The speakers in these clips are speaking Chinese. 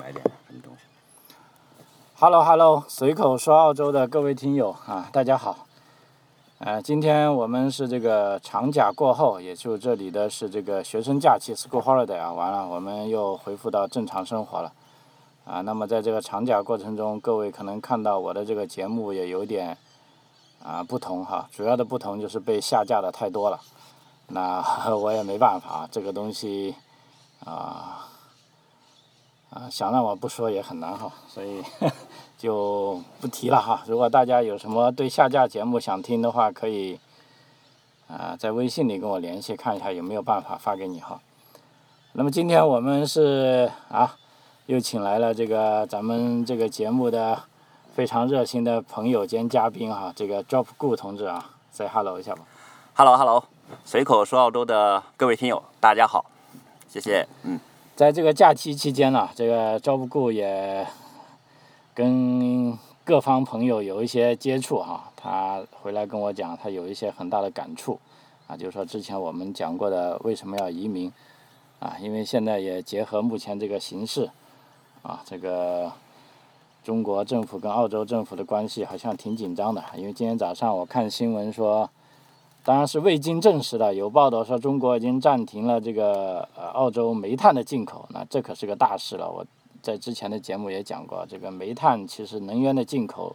买点什么东西。Hello Hello，随口说澳洲的各位听友啊，大家好。呃，今天我们是这个长假过后，也就这里的是这个学生假期 （school holiday） 啊，完了，我们又恢复到正常生活了。啊，那么在这个长假过程中，各位可能看到我的这个节目也有点啊不同哈，主要的不同就是被下架的太多了。那 我也没办法，这个东西啊啊，想让我不说也很难哈，所以 就不提了哈。如果大家有什么对下架节目想听的话，可以啊在微信里跟我联系，看一下有没有办法发给你哈。那么今天我们是啊，又请来了这个咱们这个节目的非常热心的朋友兼嘉宾哈，这个 Drop g o 同志啊，say hello 一下吧。Hello Hello，随口说澳洲的各位听友，大家好，谢谢。嗯，在这个假期期间呢，这个 Job Good 也跟各方朋友有一些接触哈。他回来跟我讲，他有一些很大的感触啊，就是说之前我们讲过的为什么要移民啊，因为现在也结合目前这个形势啊，这个中国政府跟澳洲政府的关系好像挺紧张的，因为今天早上我看新闻说。当然是未经证实的，有报道说中国已经暂停了这个呃澳洲煤炭的进口，那这可是个大事了。我在之前的节目也讲过，这个煤炭其实能源的进口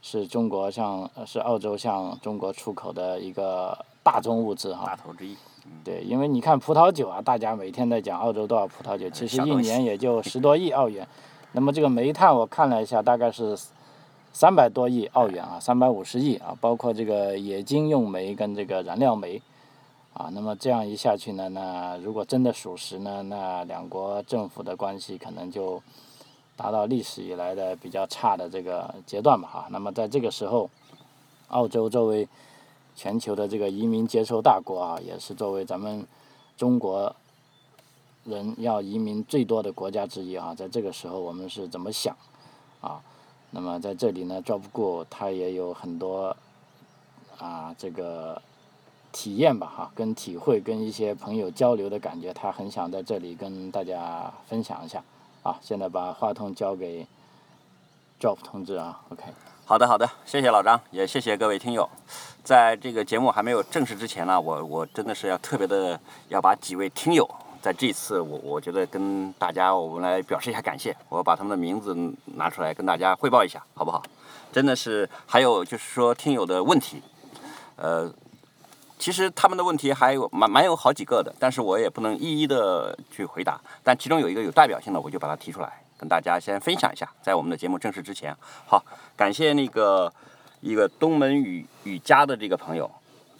是中国向呃是澳洲向中国出口的一个大宗物资哈。大头之一。对，因为你看葡萄酒啊，大家每天在讲澳洲多少葡萄酒，其实一年也就十多亿澳元。那么这个煤炭我看了一下，大概是。三百多亿澳元啊，三百五十亿啊，包括这个冶金用煤跟这个燃料煤，啊，那么这样一下去呢，那如果真的属实呢，那两国政府的关系可能就达到历史以来的比较差的这个阶段吧，哈。那么在这个时候，澳洲作为全球的这个移民接收大国啊，也是作为咱们中国人要移民最多的国家之一啊，在这个时候我们是怎么想啊？那么在这里呢，Job go 他也有很多啊这个体验吧哈，跟体会，跟一些朋友交流的感觉，他很想在这里跟大家分享一下啊。现在把话筒交给 Job 同志啊，OK。好的好的，谢谢老张，也谢谢各位听友。在这个节目还没有正式之前呢，我我真的是要特别的要把几位听友。在这次，我我觉得跟大家我们来表示一下感谢，我把他们的名字拿出来跟大家汇报一下，好不好？真的是，还有就是说听友的问题，呃，其实他们的问题还有蛮蛮有好几个的，但是我也不能一一的去回答，但其中有一个有代表性的，我就把它提出来跟大家先分享一下，在我们的节目正式之前，好，感谢那个一个东门雨雨家的这个朋友。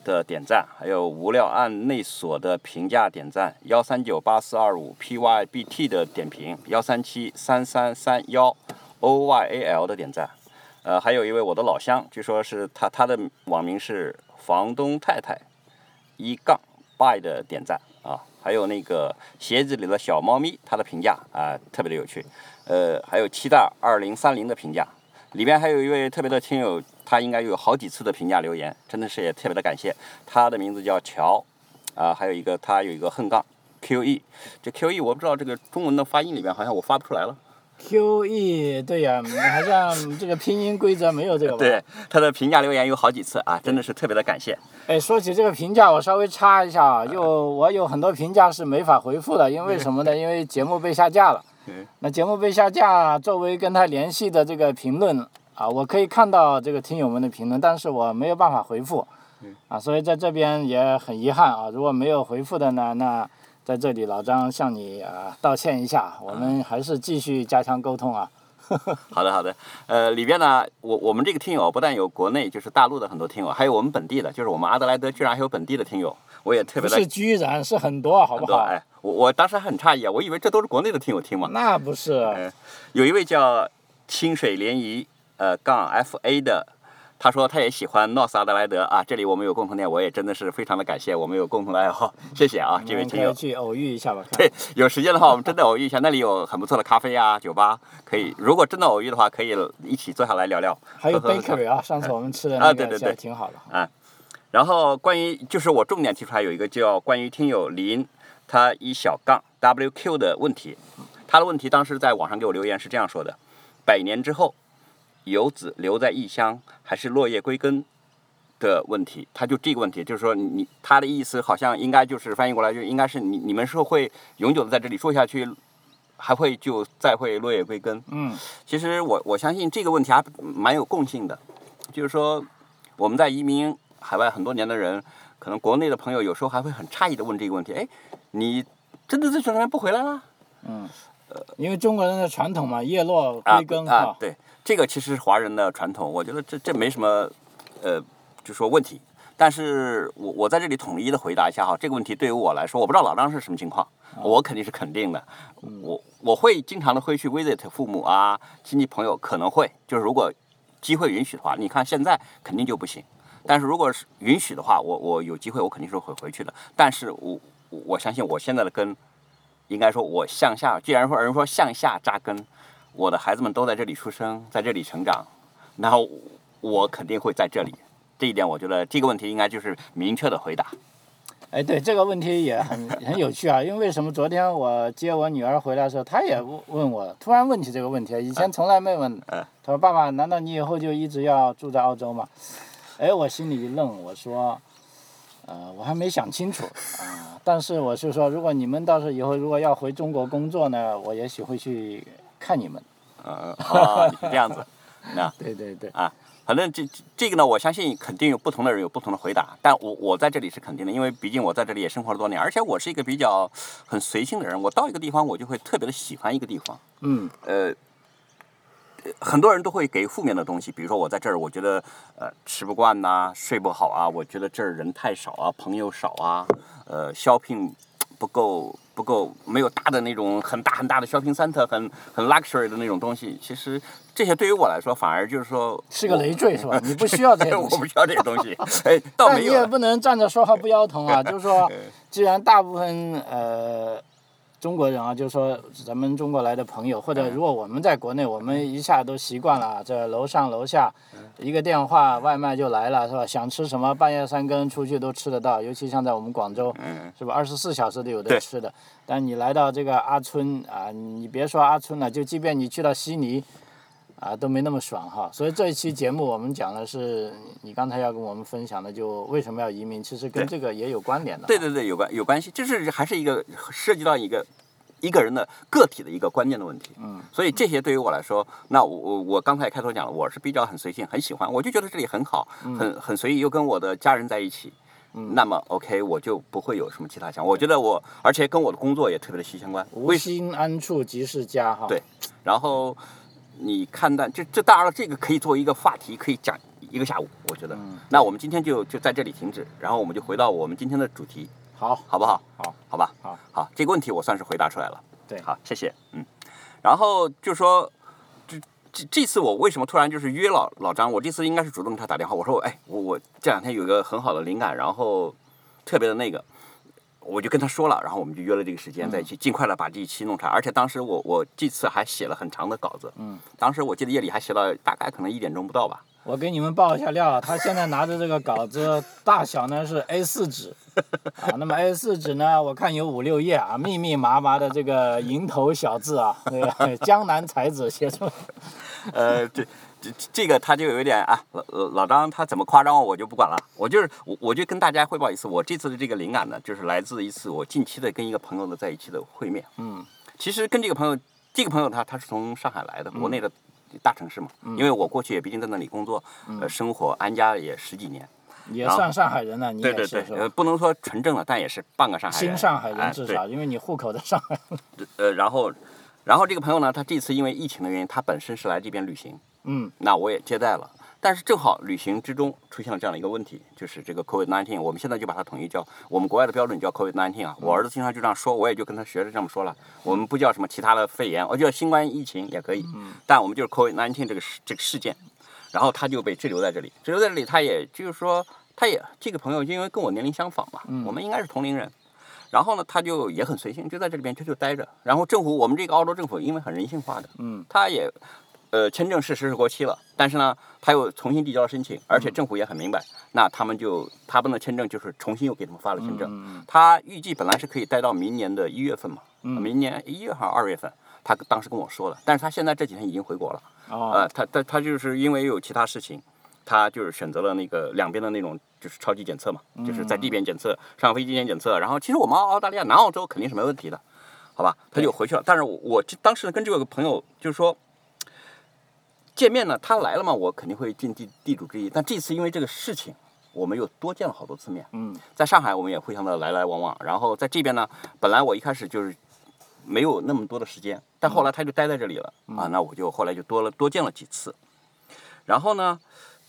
的点赞，还有无料案内所的评价点赞，幺三九八四二五 pybt 的点评，幺三七三三三幺 oyal 的点赞，呃，还有一位我的老乡，据说是他他的网名是房东太太一杠 by 的点赞啊，还有那个鞋子里的小猫咪，他的评价啊特别的有趣，呃，还有七大二零三零的评价，里边还有一位特别的听友。他应该有好几次的评价留言，真的是也特别的感谢。他的名字叫乔，啊，还有一个他有一个横杠 QE，这 QE 我不知道这个中文的发音里面好像我发不出来了。QE 对呀、好像 这个拼音规则没有这个吧？对，他的评价留言有好几次啊，真的是特别的感谢。哎，说起这个评价，我稍微插一下啊，就我有很多评价是没法回复的，因为什么呢？因为节目被下架了。那节目被下架，作为跟他联系的这个评论。啊，我可以看到这个听友们的评论，但是我没有办法回复，啊，所以在这边也很遗憾啊。如果没有回复的呢，那在这里老张向你啊道歉一下，我们还是继续加强沟通啊。好的，好的，呃，里边呢，我我们这个听友不但有国内就是大陆的很多听友，还有我们本地的，就是我们阿德莱德居然还有本地的听友，我也特别的。不是居然，是很多，好不好？哎，我我当时还很诧异啊，我以为这都是国内的听友听嘛。那不是。呃，有一位叫清水涟漪。呃，杠 F A 的，他说他也喜欢诺斯阿德莱德啊，这里我们有共同点，我也真的是非常的感谢，我们有共同的爱好，谢谢啊，这位听友。去偶遇一下吧。对，有时间的话，我们真的偶遇一下，那里有很不错的咖啡啊、酒吧，可以。如果真的偶遇的话，可以一起坐下来聊聊。还有 bakery 啊，上次我们吃的 那个，啊，对对对，挺好的。啊，然后关于就是我重点提出来有一个叫关于听友林他一小杠 W Q 的问题。他的问题当时在网上给我留言是这样说的：百年之后，游子留在异乡还是落叶归根的问题。他就这个问题，就是说你他的意思好像应该就是翻译过来就应该是你你们是会永久的在这里住下去，还会就再会落叶归根。嗯其实我我相信这个问题还蛮有共性的，就是说我们在移民海外很多年的人，可能国内的朋友有时候还会很诧异的问这个问题：哎，你真的在这边不回来了？嗯，因为中国人的传统嘛，叶落啊归根哈，，啊对，这个其实是华人的传统，我觉得这这没什么，呃，就说问题。但是我我在这里统一的回答一下哈，这个问题对于我来说，我不知道老张是什么情况，我肯定是肯定的。我我会经常的会去 visit 父母啊、亲戚朋友，可能会就是如果机会允许的话，你看现在肯定就不行。但是如果是允许的话，我我有机会我肯定是会回去的。但是我我我相信我现在的根，应该说我向下，既然说人说向下扎根，我的孩子们都在这里出生，在这里成长，然后我肯定会在这里。这一点，我觉得这个问题应该就是明确的回答。哎，对这个问题也很很有趣啊，因为为什么昨天我接我女儿回来的时候，她也问问我，突然问起这个问题，以前从来没问。嗯她说：“爸爸，难道你以后就一直要住在澳洲吗？”哎，我心里一愣，我说：“呃，我还没想清楚啊、但是我是说，如果你们到时候以后如果要回中国工作呢，我也许会去看你们。嗯，啊，你是这样子，那 对对对，啊反正这这这个呢，我相信肯定有不同的人有不同的回答，但我我在这里是肯定的，因为毕竟我在这里也生活了多年，而且我是一个比较很随性的人，我到一个地方我就会特别的喜欢一个地方，嗯呃。很多人都会给负面的东西，比如说我在这儿，我觉得呃吃不惯呐、睡不好啊，我觉得这儿人太少啊，朋友少啊，呃 shopping 不够不够，没有大的那种很大很大的 shopping center，很很 luxury 的那种东西。其实这些对于我来说，反而就是说是个累赘是吧？你不需要这些东西 我不。需要这些东西，哎，倒但没有了。你也不能站着说话不腰疼啊，就是说，既然大部分呃中国人啊，就是说咱们中国来的朋友，或者如果我们在国内，我们一下都习惯了，这楼上楼下一个电话外卖就来了，是吧？想吃什么半夜三更出去都吃得到，尤其像在我们广州，嗯，是吧？二十四小时都有的吃的。但你来到这个阿村啊，你别说阿村了，就即便你去到悉尼，啊都没那么爽哈。所以这一期节目我们讲的是你刚才要跟我们分享的，就为什么要移民，其实跟这个也有关联的。对对对，有关有关系，这是还是一个涉及到一个一个人的个体的一个观念的问题。嗯，所以这些对于我来说，那我我我刚才开头讲了，我是比较很随性，很喜欢，我就觉得这里很好，很很随意，又跟我的家人在一起。嗯那么 OK，我就不会有什么其他想。我觉得我，而且跟我的工作也特别的息息相关。无为心安处即是家哈。对然后你看待这这当然了，这个可以作为一个话题，可以讲一个下午，我觉得。嗯那我们今天就就在这里停止，然后我们就回到我们今天的主题，好，好不好？好，好吧。好，好，这个问题我算是回答出来了。对好，谢谢。嗯，然后就说，这这这次我为什么突然就是约老老张？我这次应该是主动给他打电话，我说，哎，我我这两天有一个很好的灵感，然后特别的那个。我就跟他说了，然后我们就约了这个时间在一起，尽快的把这一期弄出来。而且当时我我这次还写了很长的稿子，嗯，当时我记得夜里还写了大概可能一点钟不到吧。我给你们报一下料，他现在拿着这个稿子，大小呢是 A 4纸，啊，那么 A 4纸呢，我看有五六页啊，密密麻麻的这个蝇头小字啊，那 个江南才子写出来，呃，这这这个他就有一点啊，老老老张他怎么夸张我我就不管了，我就是我我就跟大家汇报一次，我这次的这个灵感呢，就是来自一次我近期的跟一个朋友的在一起的会面。嗯其实跟这个朋友，这个朋友他他是从上海来的，国内的大城市嘛，嗯因为我过去也毕竟在那里工作，呃，生活安家也十几年。也算上海人了，你对对对，也是是呃，不能说纯正了，但也是半个上海人。新上海哎人至少，因为你户口在上海。呃，然后，然后这个朋友呢，他这次因为疫情的原因，他本身是来这边旅行，嗯那我也接待了。但是正好旅行之中出现了这样的一个问题，就是这个 COVID-19，我们现在就把它统一叫我们国外的标准叫 COVID-19 啊。我儿子经常就这样说，我也就跟他学着这么说了。我们不叫什么其他的肺炎，我叫新冠疫情也可以，但我们就是 COVID-19 这个事这个事件。然后他就被滞留在这里，滞留在这里，他也就是说，他也这个朋友因为跟我年龄相仿嘛，我们应该是同龄人。然后呢，他就也很随性，就在这里边就就待着。然后政府，我们这个澳洲政府因为很人性化的，嗯他也，呃，签证是实施过期了，但是呢，他又重新递交了申请，而且政府也很明白，那他们就他们的签证就是重新又给他们发了签证。嗯他预计本来是可以待到明年的一月份嘛，嗯明年一月还是二月份，他当时跟我说的，但是他现在这几天已经回国了。哦，呃，他他他就是因为有其他事情，他就是选择了那个两边的那种就是超级检测嘛，就是在地边检测，上飞机前检测。然后其实我们澳大利亚、南澳洲肯定是没问题的，好吧？他就回去了。但是我我这当时跟这个朋友就是说。见面呢，他来了嘛，我肯定会尽地地主之谊。但这次因为这个事情，我们又多见了好多次面。嗯，在上海我们也互相的来来往往，然后在这边呢，本来我一开始就是没有那么多的时间，但后来他就待在这里了、啊，那我就后来就多了多见了几次。然后呢，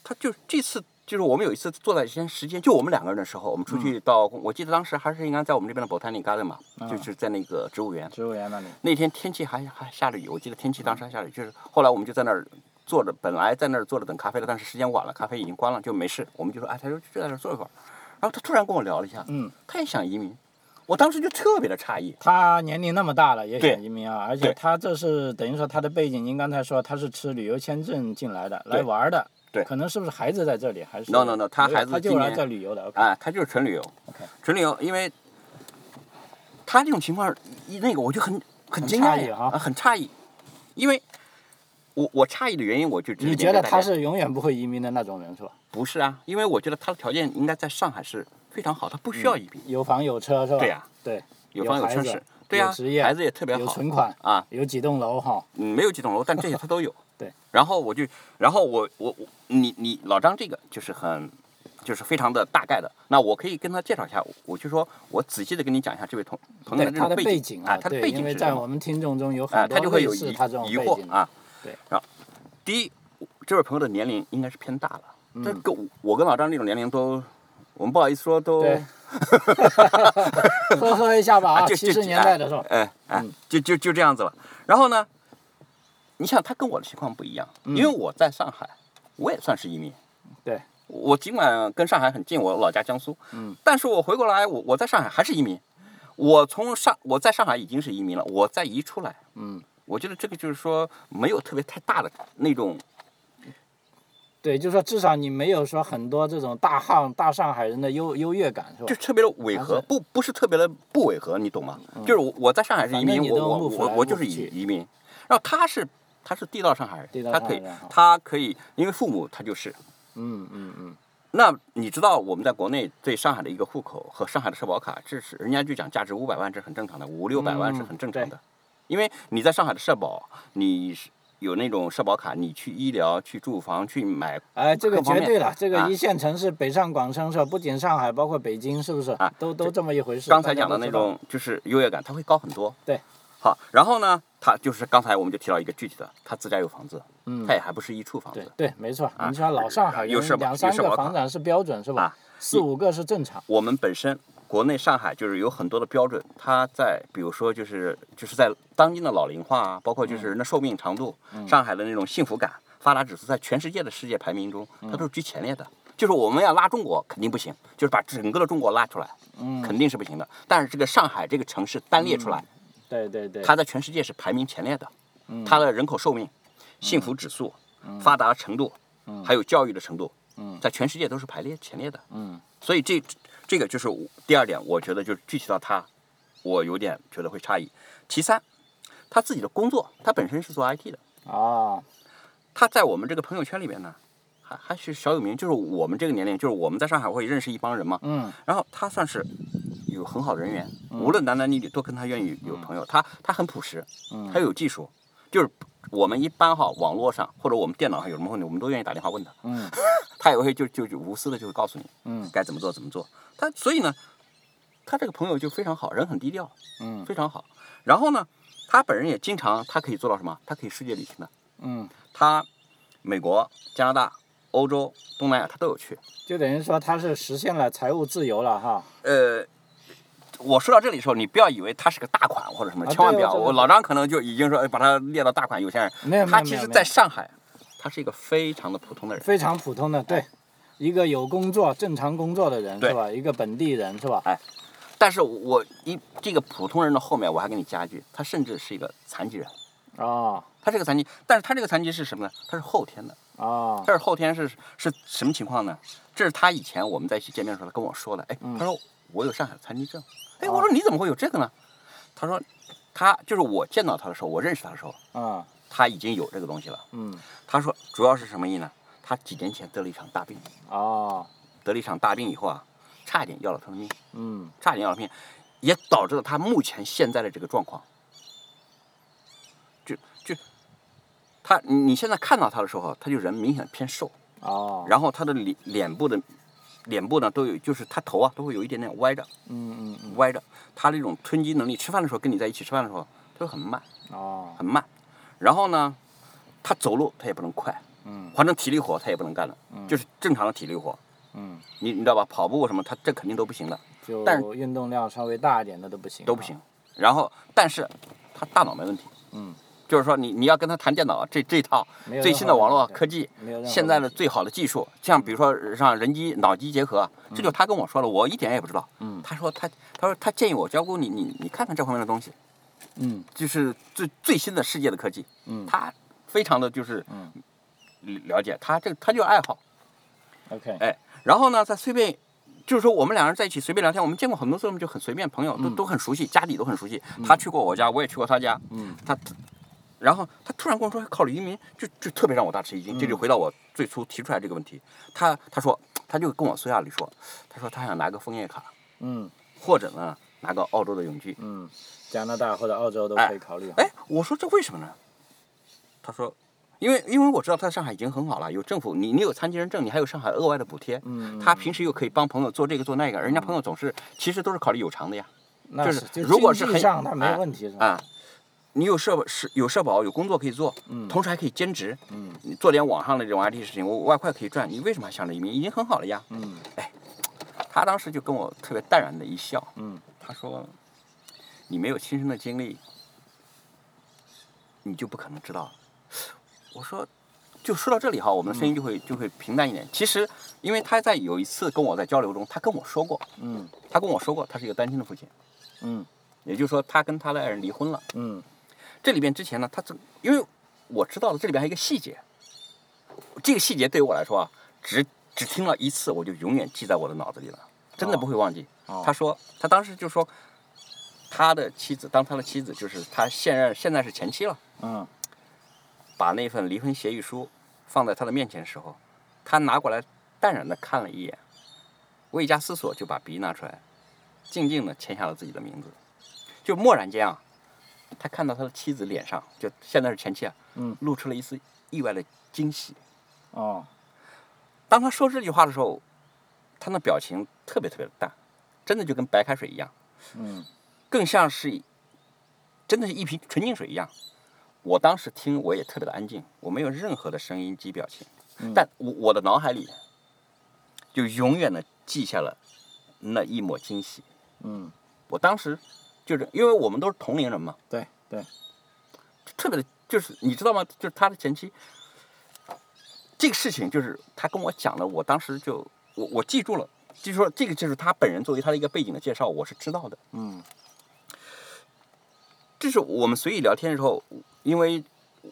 他就这次就是我们有一次坐在一些时间，就我们两个人的时候，我们出去到，我记得当时还是应该在我们这边的 Botanic Garden 嘛，就是在那个植物园。植物园那里。那天天气还还下着雨，我记得天气当时还下着雨，就是后来我们就在那儿坐着，本来在那儿坐着等咖啡的，但是时间晚了，咖啡已经关了，就没事，我们就说，哎，他说就在那儿坐一会儿。然后他突然跟我聊了一下，嗯，他也想移民，我当时就特别的诧异。他年龄那么大了，也想移民啊，而且他这是等于说他的背景，您刚才说他是持旅游签证进来的，来玩儿的，对可能是不是孩子在这里，还是？No, no, no，他孩子他就是来今年这旅游的，OK，哎，他就是纯旅游 OK 纯旅游，因为他这种情况，一那个我就很很惊讶呀，诧异哈啊很诧异，因为我我诧异的原因，我就你觉得他是永远不会移民的那种人是吧？不是啊？因为我觉得他的条件应该在上海是非常好，他不需要移民。有房有车是吧？对呀对，有房有车是，对呀、有职业孩子也特别好有存款，啊，有几栋楼哈，嗯，没有几栋楼，但这些他都有。对。然后我就，然后我我我，你你老张这个就是很，就是非常的大概的。那我可以跟他介绍一下，我就说我仔细的跟你讲一下这位同同对他的学的背景啊，对，他的背景因为是什么？在我们听众中有啊，很多类他就会有疑似他这种疑惑啊。对。然后，第一，这位朋友的年龄应该是偏大了，这嗯跟我我跟老张这种年龄都，我们不好意思说都。对呵呵一下吧啊，七十年代的时候，哎哎嗯，就就就这样子了。然后呢，你想他跟我的情况不一样，因为我在上海，我也算是移民。对。我尽管跟上海很近，我老家江苏，嗯，但是我回过来，我我在上海还是移民。我从上我在上海已经是移民了，我再移出来，嗯，我觉得这个就是说没有特别太大的那种，对，就是说至少你没有说很多这种大汉大上海人的优优越感是吧就？特别的违和，不不是特别的不违和，你懂吗？就是我我在上海是移民，我我我我就是移移民，然后他是他是地道上海人，地道他可以他可以，因为父母他就是。嗯嗯嗯，那你知道我们在国内对上海的一个户口和上海的社保卡，这是人家就讲价值五百万，这是很正常的，五六百万是很正常的，因为你在上海的社保，你是有那种社保卡，你去医疗、去住房、去买哎，这个绝对了，这个啊一线城市北上广深是吧？不仅上海，包括北京，是不是？啊都都这么一回事。刚才讲的那种就是优越感，它会高很多。对。好，然后呢，他就是刚才我们就提到一个具体的，他自家有房子，嗯他也还不是一处房子。对对，没错。啊你像老上海有社保两三个房产是标准是吧啊？四五个是正常。我们本身国内上海就是有很多的标准，它在比如说就是就是在当今的老龄化啊，包括就是人的寿命长度，上海的那种幸福感、发达指数，在全世界的世界排名中，它都是居前列的。就是我们要拉中国肯定不行，就是把整个的中国拉出来，嗯，肯定是不行的。但是这个上海这个城市单列出来，对对对。它在全世界是排名前列的。嗯。它的人口寿命、幸福指数、发达程度，还有教育的程度，嗯。在全世界都是排列前列的。嗯。所以这这个就是我第二点，我觉得就是具体到他，我有点觉得会诧异。其三，他自己的工作，他本身是做 IT 的，啊，他在我们这个朋友圈里面呢，还还是小有名，就是我们这个年龄，就是我们在上海会认识一帮人嘛，嗯然后他算是有很好的人缘，无论男男女女都跟他愿意有朋友。他他很朴实，嗯他有技术，就是我们一般哈网络上或者我们电脑上有什么问题，我们都愿意打电话问他，嗯 他也会就就就无私的就会告诉你嗯该怎么做怎么做。他所以呢，他这个朋友就非常好，人很低调，嗯非常好。然后呢，他本人也经常他可以做到什么？他可以世界旅行的，嗯，他美国、加拿大、欧洲、东南亚他都有去。就等于说他是实现了财务自由了哈。呃，我说到这里的时候，你不要以为他是个大款或者什么，啊千万不要。我老张可能就已经说哎把他列到大款有钱人，没有他其实在上海，他是一个非常的普通的人。非常普通的，对，一个有工作、正常工作的人对是吧？一个本地人是吧？哎但是我一这个普通人的后面，我还给你加一句，他甚至是一个残疾人。哦他是个残疾，但是他这个残疾是什么呢？他是后天的。哦，他是后天是是什么情况呢？这是他以前我们在一起见面的时候，他跟我说的。哎，嗯他说我有上海残疾证。哎，哦我说你怎么会有这个呢？他说他就是我见到他的时候，我认识他的时候，啊，他已经有这个东西了。嗯，他说主要是什么意呢？他几年前得了一场大病，哦，得了一场大病以后啊，差一点要了他的命，嗯，差一点要了命，也导致了他目前现在的这个状况。就就他，你你现在看到他的时候，他就人明显偏瘦，哦，然后他的脸脸部的脸部呢都有，就是他头啊都会有一点点歪着，嗯嗯嗯，歪着。他那种吞积能力，吃饭的时候跟你在一起吃饭的时候，他会很慢，哦，很慢。然后呢，他走路他也不能快，嗯反正体力活他也不能干了，嗯就是正常的体力活。嗯，你你知道吧？跑步什么，他这肯定都不行的，但就运动量稍微大一点的都不行，都不行。。然后，但是他大脑没问题，嗯，就是说你你要跟他谈电脑这这一套最新的网络科技，现在的最好的技术，像比如说让人机脑机结合，这就他跟我说了，我一点也不知道。嗯他说他他说他建议我教姑你你你看看这方面的东西，嗯就是最最新的世界的科技，嗯他非常的就是嗯了解，他这个他就爱好，，OK，哎，然后呢再随便。就是说，我们两人在一起随便聊天，我们见过很多次，我们就很随便，朋友都、嗯都很熟悉，家里都很熟悉。他去过我家，我也去过他家。嗯他，然后他突然跟我说考虑移民，就就特别让我大吃一惊。这就回到我最初提出来这个问题。他他说他就跟我私下里说，他说他想拿个枫叶卡，嗯或者呢拿个澳洲的永居。嗯，加拿大或者澳洲都哎可以考虑。哎，我说这为什么呢？他说，因为因为我知道他在上海已经很好了，有政府，你你有残疾人证，你还有上海额外的补贴。嗯，他平时又可以帮朋友做这个做那个，人家朋友总是其实都是考虑有偿的呀。那就是就如果是很上他没哎问题是吧？啊，你有社保是有社保有工作可以做，嗯同时还可以兼职，嗯你做点网上的这种 IT 事情，我外快可以赚，你为什么还想着移民？已经很好了呀。嗯哎他当时就跟我特别淡然的一笑，嗯他说：“你没有亲身的经历，你就不可能知道。”我说：“就说到这里哈，我们的声音就会、就会平淡一点。其实，因为他在有一次跟我在交流中，他跟我说过，嗯他跟我说过，他是一个单亲的父亲，嗯也就是说，他跟他的爱人离婚了。嗯这里边之前呢，他这因为我知道了这里边还有一个细节，这个细节对于我来说啊，只只听了一次，我就永远记在我的脑子里了，真的哦不会忘记。哦。他说，他当时就说，他的妻子，当他的妻子就是他现任现在是前妻了，嗯。把那份离婚协议书放在他的面前的时候，他拿过来淡然的看了一眼，未加思索就把笔拿出来，静静的签下了自己的名字，就蓦然间啊，他看到他的妻子脸上，就现在是前妻啊，嗯。露出了一丝意外的惊喜。哦。当他说这句话的时候，他那表情特别特别的淡，真的就跟白开水一样，嗯。更像是真的是一瓶纯净水一样。我当时听我也特别的安静，我没有任何的声音及表情，嗯。但我我的脑海里就永远的记下了那一抹惊喜。嗯。我当时就是因为我们都是同龄人嘛，对对特别的，就是你知道吗？就是他的前妻，这个事情就是他跟我讲的，我当时就我我记住了，就是说这个就是他本人作为他的一个背景的介绍，我是知道的。嗯这是我们随意聊天的时候，因为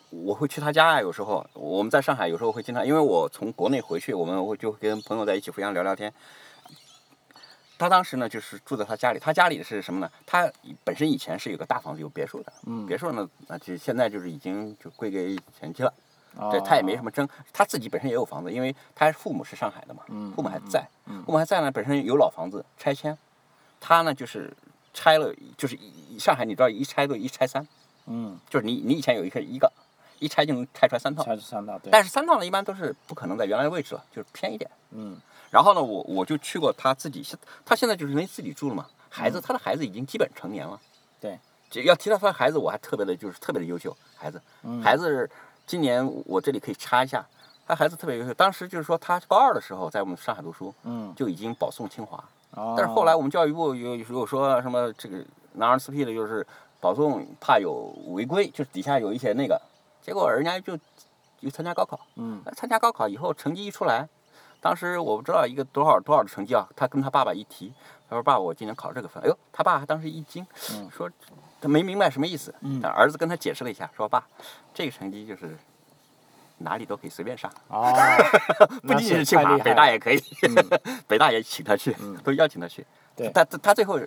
我会去他家啊，有时候我们在上海，有时候会经常，因为我从国内回去，我们会就跟朋友在一起互相聊聊天。他当时呢，就是住在他家里，他家里是什么呢？他本身以前是有个大房子，有别墅的，嗯别墅呢，那就现在就是已经就归给前妻了。对他也没什么争，他自己本身也有房子，因为他父母是上海的嘛，嗯父母还在，嗯父母还在呢，本身有老房子拆迁，他呢就是拆了，就是上海你知道一拆都一拆三，嗯就是你你以前有一个一个，一拆就能拆出来三套，拆出三套对，但是三套呢一般都是不可能在原来的位置了，就是偏一点。嗯然后呢，我我就去过他自己，现他现在就是因为自己住了嘛，孩子、嗯。他的孩子已经基本成年了。对，这要提到他的孩子，我还特别的就是特别的优秀，孩子，嗯。孩子今年我这里可以插一下，他孩子特别优秀，当时就是说他高二的时候在我们上海读书，嗯。就已经保送清华，哦。但是后来我们教育部有有说什么这个拿 R 四 P 的，就是保送怕有违规，就是底下有一些那个，结果人家就就参加高考，嗯。参加高考以后成绩一出来，当时我不知道一个多少多少的成绩啊，他跟他爸爸一提，他说爸爸，我今年考这个分，哎呦，他爸当时一惊，嗯说他没明白什么意思，儿子跟他解释了一下，说爸，这个成绩就是哪里都可以随便上，哦，不仅仅是清华，北大也可以，北大也请他去，嗯都邀请他去。他他他最后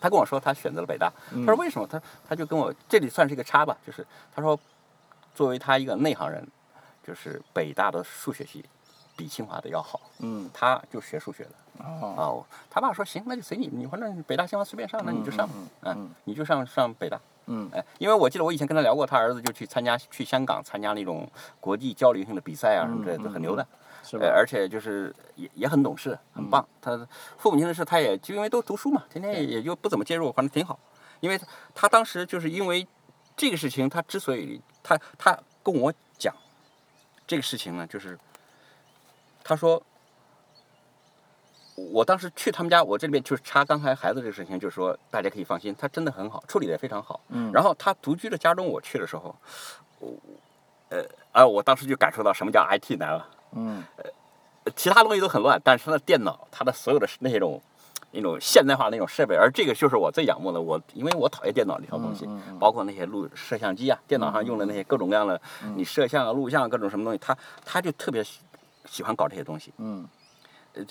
他跟我说他选择了北大，他说为什么？他他就跟我这里算是一个差吧，就是他说，作为他一个内行人，就是北大的数学系比清华的要好，嗯，他就学数学的。哦，哦，他爸说行，那就随你，你反正北大清华随便上，那你就上，嗯嗯，你就上上北大。嗯，哎，因为我记得我以前跟他聊过，他儿子就去参加去香港参加那种国际交流性的比赛啊什么之类的，很牛的。是吧呃，？而且就是也也很懂事，很棒。他父母亲的事，他也就因为都读书嘛，天天也也就不怎么介入，反正挺好。因为他他当时就是因为这个事情，他之所以他他跟我讲这个事情呢，就是他说。我当时去他们家，我这里面就是插刚才孩子这个事情，就是说大家可以放心，他真的很好，处理的也非常好。嗯然后他独居的家中，我去的时候，我呃啊，我当时就感受到什么叫 IT 难了。嗯呃其他东西都很乱，但是他的电脑，他的所有的那种那种现代化那种设备，而这个就是我最仰慕的。我因为我讨厌电脑这套东西，嗯嗯包括那些录摄像机啊，电脑上用的那些各种各样的，你摄像啊、录像啊各种什么东西，他他就特别喜喜欢搞这些东西。嗯呃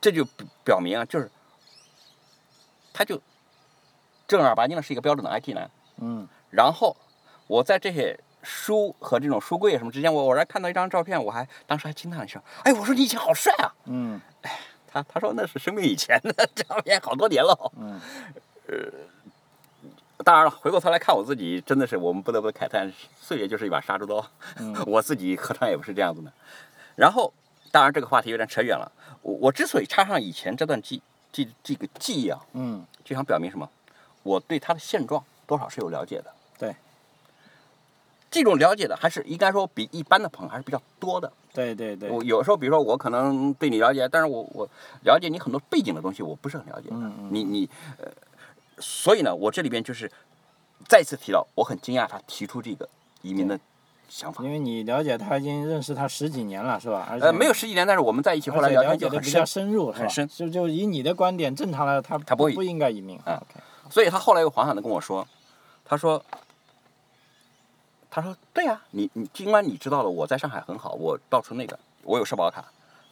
这就表表明啊，就是他就正儿八经的是一个标准的 IT 男。嗯然后我在这些书和这种书柜什么之间，我偶然看到一张照片，我还当时还惊叹一声：“哎，我说你以前好帅啊嗯！”他他说那是生病以前的照片，好多年了。呃嗯当然了，回过头来看我自己，真的是我们不得不慨叹，岁月就是一把杀猪刀。嗯我自己何尝也不是这样子的。然后，当然这个话题有点扯远了。我我之所以插上以前这段记记这个记忆啊，嗯，就想表明什么？我对他的现状多少是有了解的。对这种了解的还是应该说比一般的朋友还是比较多的。对对对，我有时候，比如说我可能对你了解，但是我我了解你很多背景的东西，我不是很了解的。嗯嗯你你呃，所以呢，我这里边就是再次提到，我很惊讶他提出这个移民的想法。因为你了解他已经认识他十几年了，是吧？而且呃，没有十几年，但是我们在一起后来聊天就很了解的比较深，深入，很深就就以你的观点，正常的他他不会不应该移民。嗯 OK，所以他后来又缓缓的跟我说，他说。他说：“对呀、你你尽管你知道了我在上海很好，我到处那个我有社保卡，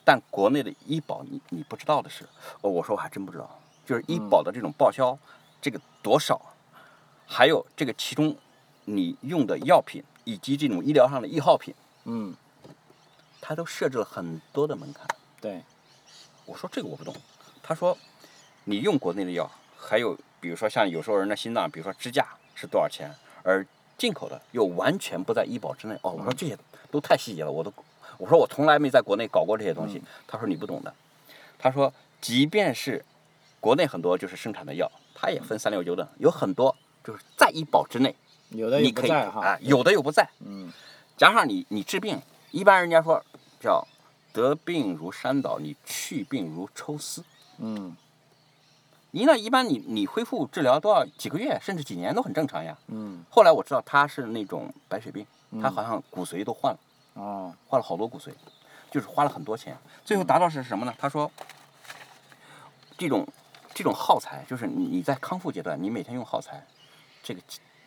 但国内的医保你你不知道的是，哦，我说我还真不知道，就是医保的这种报销，这个多少，还有这个其中你用的药品以及这种医疗上的易耗品，嗯，他都设置了很多的门槛。对，我说这个我不懂，他说你用国内的药，还有比如说像有时候人的心脏，比如说支架是多少钱，而进口的又完全不在医保之内。哦，我说这些都太细节了，我都我说我从来没在国内搞过这些东西。他说你不懂的，他说即便是国内很多就是生产的药，它也分三六九等，有很多就是在医保之内，有的你可以也不在哈。啊，有的又不在。嗯加上你你治病，一般人家说叫得病如山倒，你去病如抽丝。嗯你那？一般你你恢复治疗都要几个月，甚至几年都很正常呀。嗯后来我知道他是那种白血病，他好像骨髓都换了，哦换了好多骨髓，就是花了很多钱，最后达到是什么呢？他说，这种这种耗材，就是你你在康复阶段，你每天用耗材，这个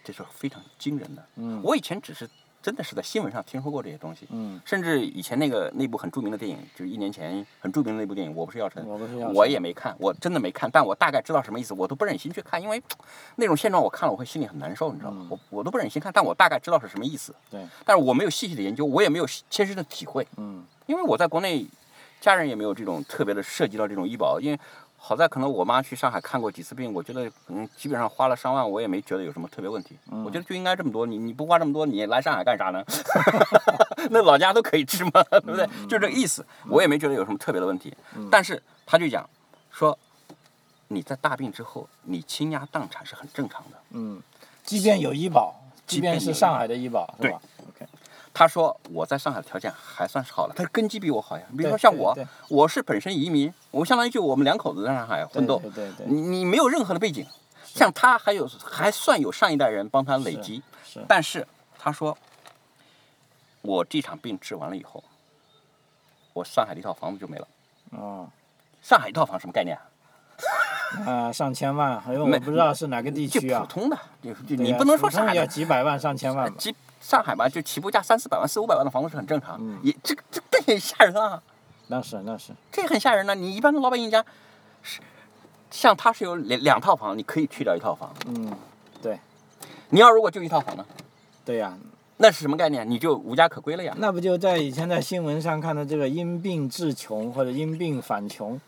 这是非常惊人的。嗯我以前只是真的是在新闻上听说过这些东西，嗯，甚至以前那个那部很著名的电影，就是一年前很著名的那部电影《我不是药神》，我不是药神我也没看，我真的没看，但我大概知道什么意思，我都不忍心去看，因为 那种现状我看了我会心里很难受，你知道吗？我我都不忍心看，但我大概知道是什么意思，对，但是我没有细细的研究，我也没有切身的体会，嗯因为我在国内，家人也没有这种特别的涉及到这种医保，因为好在可能我妈去上海看过几次病，我觉得可能基本上花了上万，我也没觉得有什么特别问题。我觉得就应该这么多，你你不花这么多，你来上海干啥呢？那老家都可以治吗？对不对？就这个意思，我也没觉得有什么特别的问题。但是他就讲说，你在大病之后，你倾家荡产是很正常的。嗯，即便有医保，即便是上海的医保，对吧他说我在上海的条件还算是好的，他根基比我好呀。比如说像我我是本身移民，我相当于就我们两口子在上海奋斗，你你没有任何的背景，像他还有还算有上一代人帮他累积，但是他说，我这场病治完了以后，我上海的一套房子就没了。哦，上海一套房什么概念啊？啊，上千万，因为没我不知道是哪个地区啊。普通的，你不能说上海要几百万、上千万吧。几上海吧，就起步价三四百万、四五百万的房子是很正常，嗯也这这这很吓人啊。那是那是，这也很吓人呢、你一般的老百姓家，是像他是有两两套房，你可以去掉一套房。嗯，对，你要如果就一套房呢？对呀，那是什么概念？你就无家可归了呀。那不就在以前在新闻上看到这个因病致穷或者因病返穷？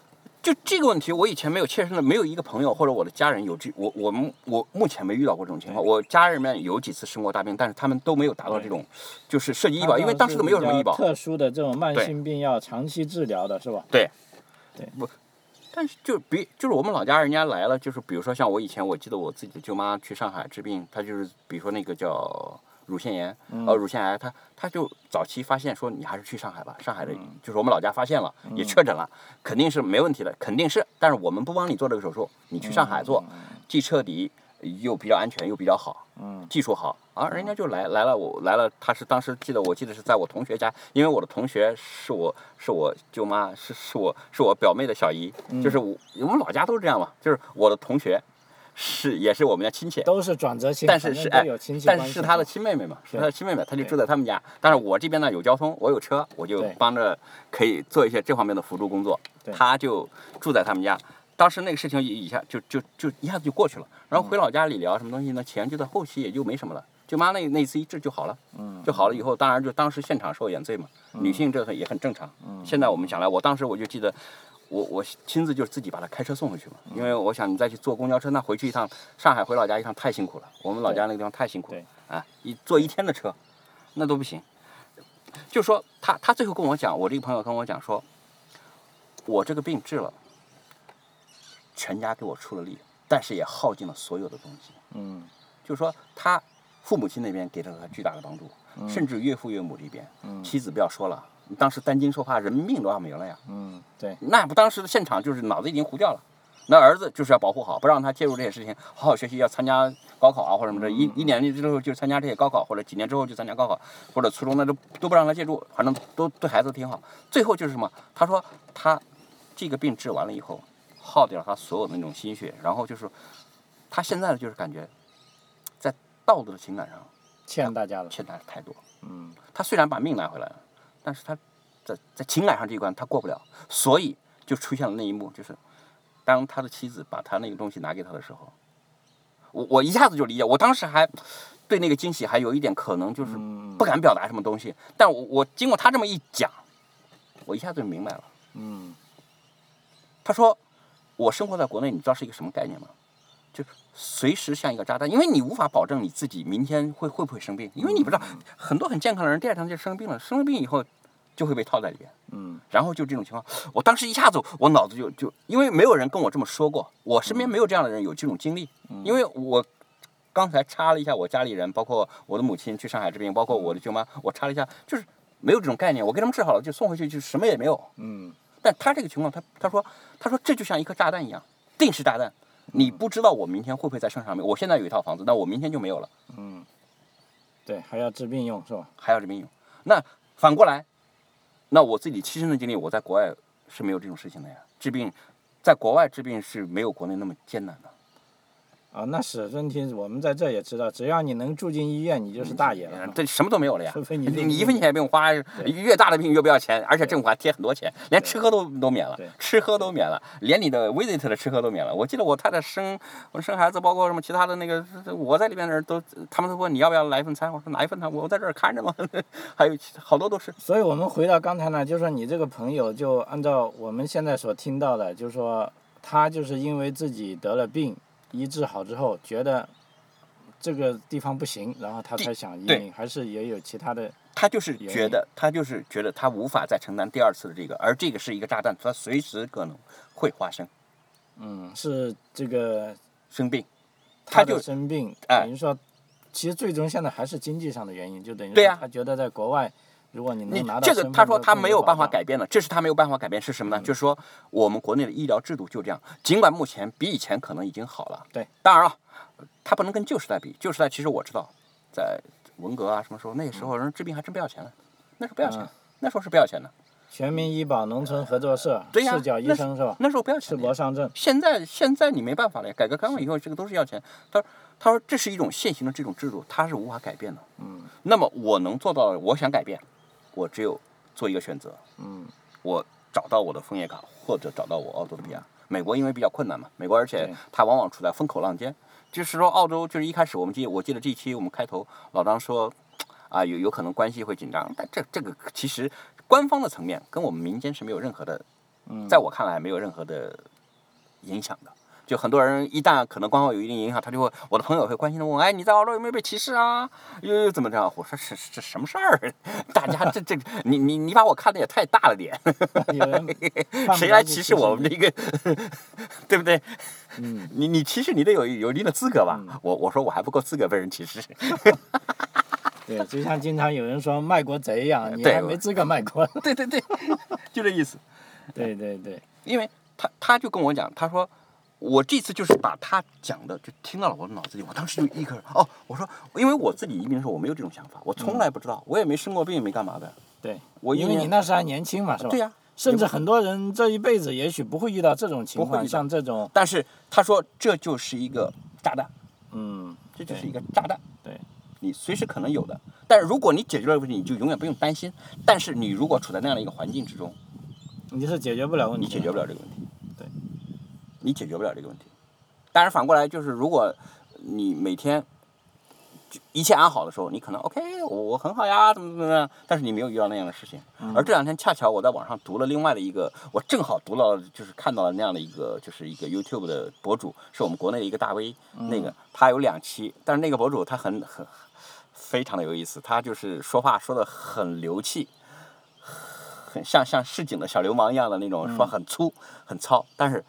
就这个问题，我以前没有切身的，没有一个朋友或者我的家人有这，我我们我目前没遇到过这种情况。我家人们有几次生过大病，但是他们都没有达到这种，就是涉及医保，因为当时都没有什么医保。特殊的这种慢性病要长期治疗的是吧？对，对，不，但是就比就是我们老家人家来了，就是比如说像我以前，我记得我自己的舅妈去上海治病，她就是比如说那个叫。乳腺炎，呃，乳腺癌，他他就早期发现说你还是去上海吧，上海的就是我们老家发现了，也确诊了，肯定是没问题的，肯定是，但是我们不帮你做这个手术，你去上海做，既彻底又比较安全又比较好，技术好，啊，人家就来来了，我来了，他是当时记得我记得是在我同学家，因为我的同学是我是我舅妈是是我是我表妹的小姨，就是我我们老家都是这样嘛，就是我的同学。是，也是我们家亲戚，都是转折性，但是是哎，但是是他的亲妹妹嘛，是他的亲妹妹，他就住在他们家。但是我这边呢有交通，我有车，我就帮着可以做一些这方面的辅助工作。他就住在他们家，当时那个事情一下就就就一下子就过去了。然后回老家理疗什么东西呢？钱就在后期也就没什么了。舅妈那那次一治就好了，就好了以后，当然就当时现场受眼罪嘛，女性这个也很正常。现在我们想来，我当时我就记得。我我亲自就自己把他开车送回去嘛，因为我想你再去坐公交车，那回去一趟上海回老家一趟太辛苦了，我们老家那个地方太辛苦了，啊，一坐一天的车，那都不行。就说他他最后跟我讲，我这个朋友跟我讲说，我这个病治了，全家给我出了力，但是也耗尽了所有的东西。嗯，就说他父母亲那边给了他巨大的帮助，甚至岳父岳母这边，妻子不要说了。当时担惊受怕，人命都要没了呀。嗯，对。那不，当时的现场就是脑子已经糊掉了。那儿子就是要保护好，不让他介入这些事情，好好学习，要参加高考啊，或者什么的。一一年之后就参加这些高考，或者几年之后就参加高考，或者初中那都都不让他介入，反正都对孩子挺好。最后就是什么？他说他这个病治完了以后，耗掉了他所有的那种心血，然后就是他现在的就是感觉在道德的情感上欠大家了，欠大家太多。嗯，他虽然把命拿回来了。但是他在在情感上这一关他过不了，所以就出现了那一幕，就是当他的妻子把他那个东西拿给他的时候，我我一下子就理解，我当时还对那个惊喜还有一点可能就是不敢表达什么东西，但我我经过他这么一讲，我一下子就明白了。嗯，他说我生活在国内，你知道是一个什么概念吗？就随时像一个炸弹，因为你无法保证你自己明天会会不会生病，因为你不知道很多很健康的人第二天就生病了，生了病以后就会被套在里面，嗯，然后就这种情况，我当时一下子我脑子就就因为没有人跟我这么说过，我身边没有这样的人有这种经历，因为我刚才查了一下我家里人，包括我的母亲去上海治病，包括我的舅妈，我查了一下，就是没有这种概念，我给他们治好了就送回去就什么也没有，嗯，但他这个情况，他他说他说这就像一颗炸弹一样，定时炸弹。你不知道我明天会不会在身上面？我现在有一套房子，那我明天就没有了。嗯，对，还要治病用是吧？还要治病用。那反过来，那我自己亲身的经历，我在国外是没有这种事情的呀。治病，在国外治病是没有国内那么艰难的。啊，那是问题。我们在这也知道，只要你能住进医院，你就是大爷了。这什么都没有了呀，除非你你一分钱也不用花，越大的病越不要钱，而且政府还贴很多钱，连吃喝都都免了，吃喝都免了，连你的 visit 的吃喝都免了。我记得我太太生我生孩子，包括什么其他的那个，我在里边的人都，他们都问你要不要来一份餐，我说哪一份餐？我在这儿看着嘛，还有好多都是。所以我们回到刚才呢，就是说你这个朋友，就按照我们现在所听到的，就是说他就是因为自己得了病。医治好之后，觉得这个地方不行，然后他才想移民，还是也有其他的。他就是觉得，他就是觉得他无法再承担第二次的这个，而这个是一个炸弹，他随时可能会发生。嗯，是这个生病，他就生病，等于说，其实最终现在还是经济上的原因，就等于他觉得在国外。如果你能拿到这个，他说他没有办法改变的，这是他没有办法改变是什么呢？就是说我们国内的医疗制度就这样，尽管目前比以前可能已经好了。对，当然了，他不能跟旧时代比。旧时代其实我知道，在文革啊什么时候，那时候人治病还真不要钱了，那时候不要钱，那时候是不要钱的。全民医保农村合作社，四角医生是吧？那时候不要钱。赤膊上阵。现在现在你没办法了，改革开放以后这个都是要钱。他说他说这是一种现行的这种制度，它是无法改变的。嗯。那么我能做到的，我想改变。我只有做一个选择，嗯，我找到我的枫叶卡，或者找到我澳洲的 PR。美国因为比较困难嘛，美国而且它往往处在风口浪尖。就是说，澳洲就是一开始我们记，我记得这一期我们开头老张说，啊有有可能关系会紧张，但这这个其实官方的层面跟我们民间是没有任何的，在我看来没有任何的影响的。就很多人一旦可能官方有一定影响，他就会我的朋友会关心的问，哎，你在澳洲有没有被歧视啊？又又怎么着？我说是这什么事儿？大家这这你你你把我看的也太大了点，谁来歧视我们这个？对不对？嗯，你你歧视你得有有一定的资格吧？我我说我还不够资格被人歧视。对，就像经常有人说卖国贼一样，你还没资格卖国。对对对，就这意思。对对对，因为他他就跟我讲，他说。我这次就是把他讲的就听到了我的脑子里，我当时就一个人哦，我说，因为我自己移民的时候我没有这种想法，我从来不知道，我也没生过病，没干嘛的。对，我因为你那时还年轻嘛，是吧？对呀。甚至很多人这一辈子也许不会遇到这种情况，像这种。但是他说这就是一个炸弹。嗯。这就是一个炸弹。对。你随时可能有的，但是如果你解决了问题，你就永远不用担心。但是你如果处在那样的一个环境之中，你是解决不了问题。你解决不了这个问题。你解决不了这个问题，但是反过来就是，如果你每天一切安好的时候，你可能 OK，我我很好呀，怎么怎么样？但是你没有遇到那样的事情。而这两天恰巧我在网上读了另外的一个，我正好读到就是看到了那样的一个，就是一个 YouTube 的博主，是我们国内的一个大 V，那个他有两期，但是那个博主他很很非常的有意思，他就是说话说的很流气，很像像市井的小流氓一样的那种，说很粗很糙，但是。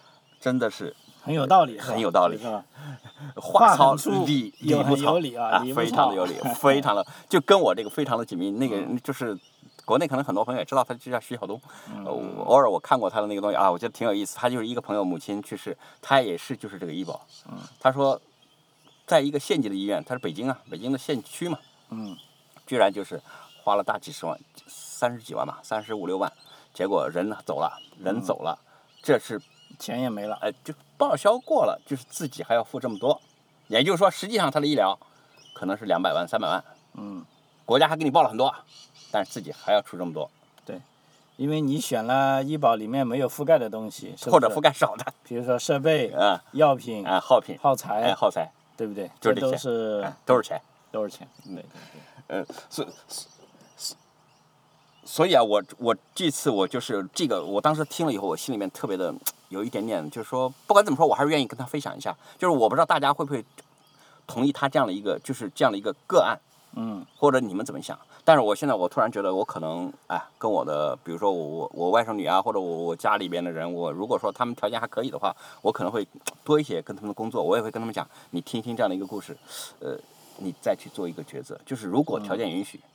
真的是很有道理，很有道理，话糙理理不糙啊，非常的有理，非常的就跟我这个非常的紧密。那个就是国内可能很多朋友也知道，他就叫徐晓东。偶尔我看过他的那个东西啊，我觉得挺有意思。他就是一个朋友母亲去世，他也是就是这个医保。他说，在一个县级的医院，他是北京啊，北京的县区嘛，嗯，居然就是花了大几十万，三十几万吧，三十五六万，结果人走了，人走了，这是。钱也没了，哎，就报销过了，就是自己还要付这么多，也就是说，实际上他的医疗可能是两百万、三百万，嗯，国家还给你报了很多，但是自己还要出这么多。对，因为你选了医保里面没有覆盖的东西，或者覆盖少的，比如说设备、啊，药品、啊，耗品、耗材、耗材，对不对就？这都是都是钱，都是钱。对对对，嗯，是。所以啊，我我这次我就是这个，我当时听了以后，我心里面特别的有一点点，就是说，不管怎么说，我还是愿意跟他分享一下。就是我不知道大家会不会同意他这样的一个，就是这样的一个个案，嗯，或者你们怎么想？但是我现在我突然觉得，我可能哎，跟我的，比如说我我我外甥女啊，或者我我家里边的人，我如果说他们条件还可以的话，我可能会多一些跟他们的工作，我也会跟他们讲，你听听这样的一个故事，呃，你再去做一个抉择，就是如果条件允许。嗯，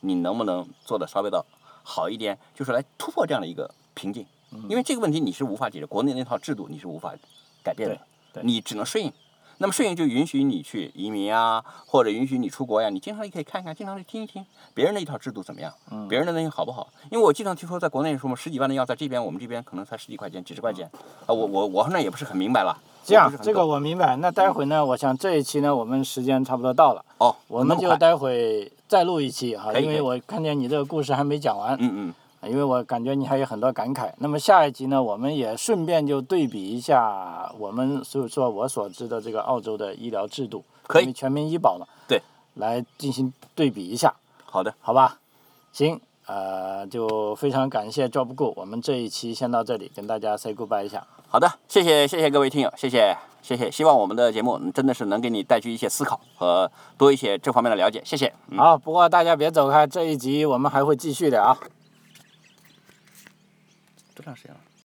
你能不能做的稍微的好一点，就是来突破这样的一个瓶颈？因为这个问题你是无法解决，国内那套制度你是无法改变的，你只能顺应。那么顺应就允许你去移民啊，或者允许你出国呀，你经常也可以看看，经常去听一听别人的一套制度怎么样，别人的东西好不好？因为我经常听说在国内什么十几万的药，在这边我们这边可能才十几块钱、几十块钱，啊，我我我那也不是很明白了。这样，这个我明白。那待会呢？我想这一期呢，我们时间差不多到了。哦，我们就待会再录一期哈，因为我看见你这个故事还没讲完。嗯嗯。因为我感觉你还有很多感慨。那么下一集呢，我们也顺便就对比一下我们所以说我所知的这个澳洲的医疗制度，可以全民医保了。对。来进行对比一下。好的。好吧。行，呃，就非常感谢 Job Go，我们这一期先到这里，跟大家 say goodbye 一下。好的，谢谢谢谢各位听友，谢谢谢谢，希望我们的节目真的是能给你带去一些思考和多一些这方面的了解，谢谢。好，不过大家别走开，这一集我们还会继续的啊。多长时间了？